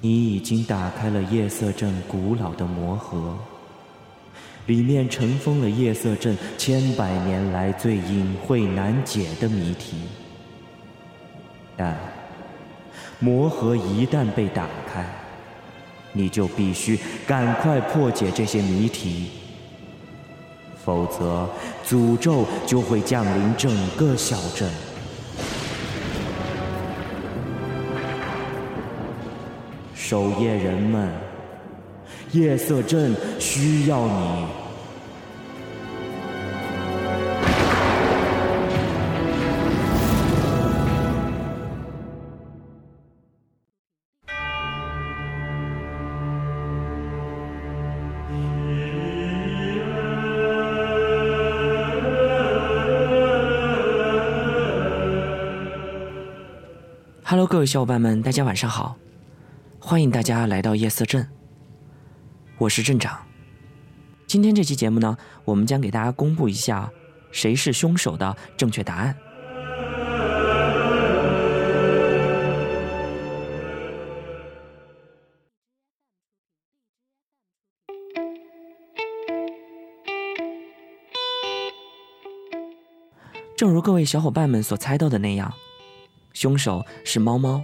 你已经打开了夜色镇古老的魔盒，里面尘封了夜色镇千百年来最隐晦难解的谜题。但魔盒一旦被打开，你就必须赶快破解这些谜题，否则诅咒就会降临整个小镇。守夜人们，夜色镇需要你。Hello，各位小伙伴们，大家晚上好。欢迎大家来到夜色镇，我是镇长。今天这期节目呢，我们将给大家公布一下谁是凶手的正确答案。正如各位小伙伴们所猜到的那样，凶手是猫猫。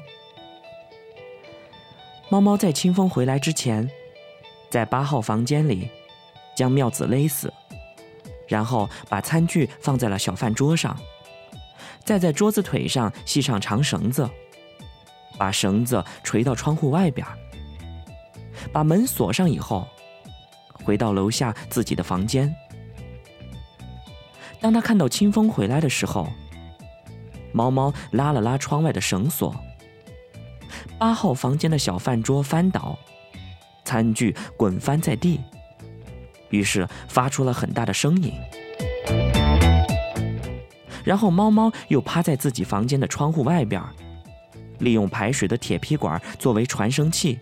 猫猫在清风回来之前，在八号房间里将妙子勒死，然后把餐具放在了小饭桌上，再在桌子腿上系上长绳子，把绳子垂到窗户外边，把门锁上以后，回到楼下自己的房间。当他看到清风回来的时候，猫猫拉了拉窗外的绳索。八号房间的小饭桌翻倒，餐具滚翻在地，于是发出了很大的声音。然后猫猫又趴在自己房间的窗户外边，利用排水的铁皮管作为传声器，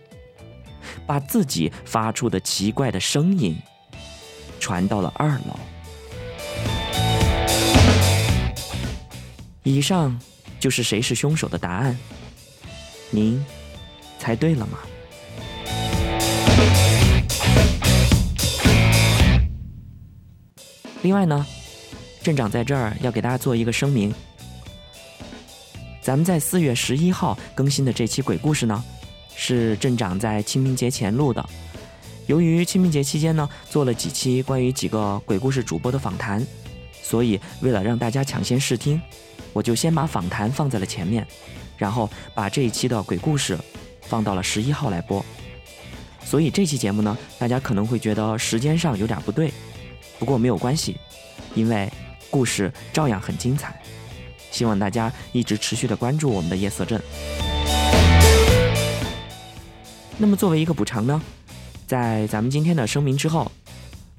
把自己发出的奇怪的声音传到了二楼。以上就是谁是凶手的答案。您猜对了吗？另外呢，镇长在这儿要给大家做一个声明：咱们在四月十一号更新的这期鬼故事呢，是镇长在清明节前录的。由于清明节期间呢，做了几期关于几个鬼故事主播的访谈，所以为了让大家抢先试听，我就先把访谈放在了前面。然后把这一期的鬼故事放到了十一号来播，所以这期节目呢，大家可能会觉得时间上有点不对，不过没有关系，因为故事照样很精彩。希望大家一直持续的关注我们的夜色镇。那么作为一个补偿呢，在咱们今天的声明之后，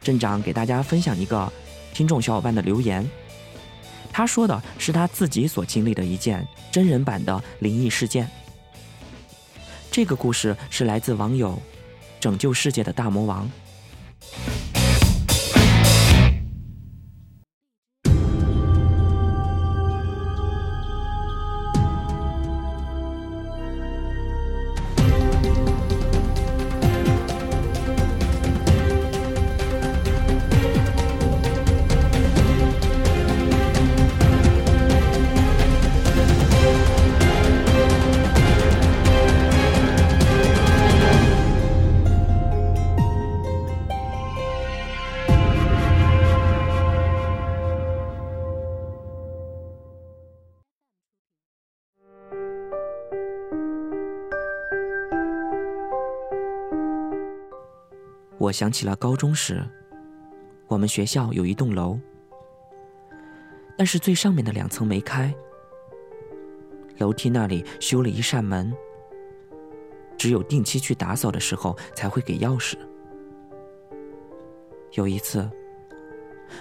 镇长给大家分享一个听众小伙伴的留言。他说的是他自己所经历的一件真人版的灵异事件。这个故事是来自网友“拯救世界的大魔王”。我想起了高中时，我们学校有一栋楼，但是最上面的两层没开，楼梯那里修了一扇门，只有定期去打扫的时候才会给钥匙。有一次，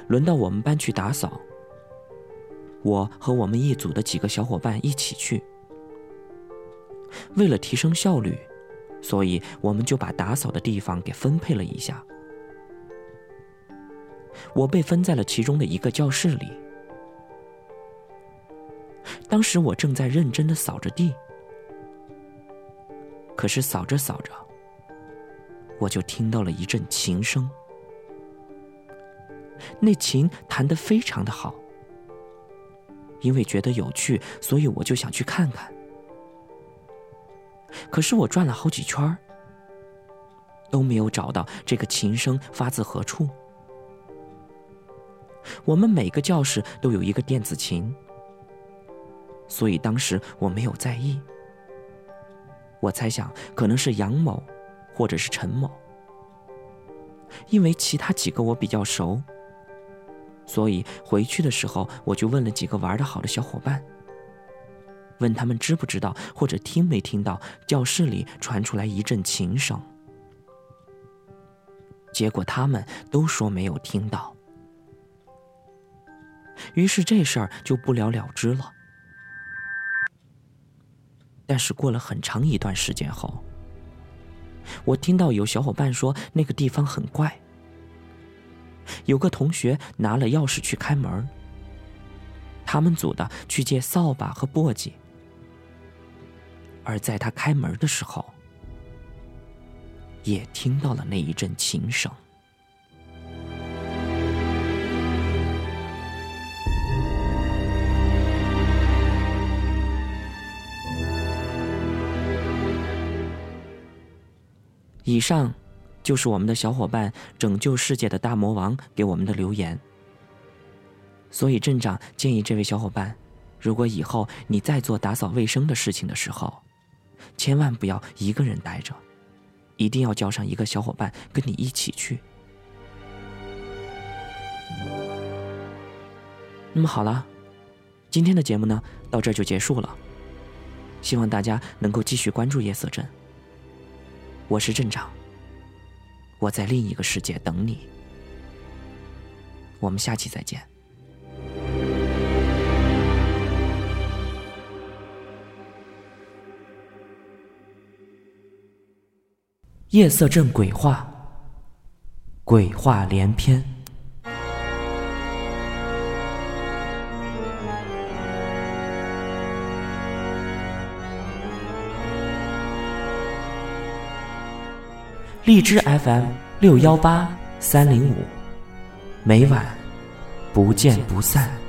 轮到我们班去打扫，我和我们一组的几个小伙伴一起去，为了提升效率。所以，我们就把打扫的地方给分配了一下。我被分在了其中的一个教室里。当时我正在认真的扫着地，可是扫着扫着，我就听到了一阵琴声。那琴弹得非常的好，因为觉得有趣，所以我就想去看看。可是我转了好几圈都没有找到这个琴声发自何处。我们每个教室都有一个电子琴，所以当时我没有在意。我猜想可能是杨某，或者是陈某，因为其他几个我比较熟，所以回去的时候我就问了几个玩的好的小伙伴，问他们知不知道或者听没听到教室里传出来一阵琴声。结果他们都说没有听到。于是这事儿就不了了之了。但是过了很长一段时间后，我听到有小伙伴说那个地方很怪。有个同学拿了钥匙去开门，他们组的去借扫把和簸箕，而在他开门的时候，也听到了那一阵琴声。以上就是我们的小伙伴拯救世界的大魔王给我们的留言。所以镇长建议这位小伙伴，如果以后你再做打扫卫生的事情的时候，千万不要一个人待着，一定要叫上一个小伙伴跟你一起去。那么好了，今天的节目呢到这就结束了。希望大家能够继续关注夜色镇。我是镇长，我在另一个世界等你。我们下期再见。夜色镇鬼话，鬼话连篇。荔枝 FM 六幺八三零五，每晚不见不散。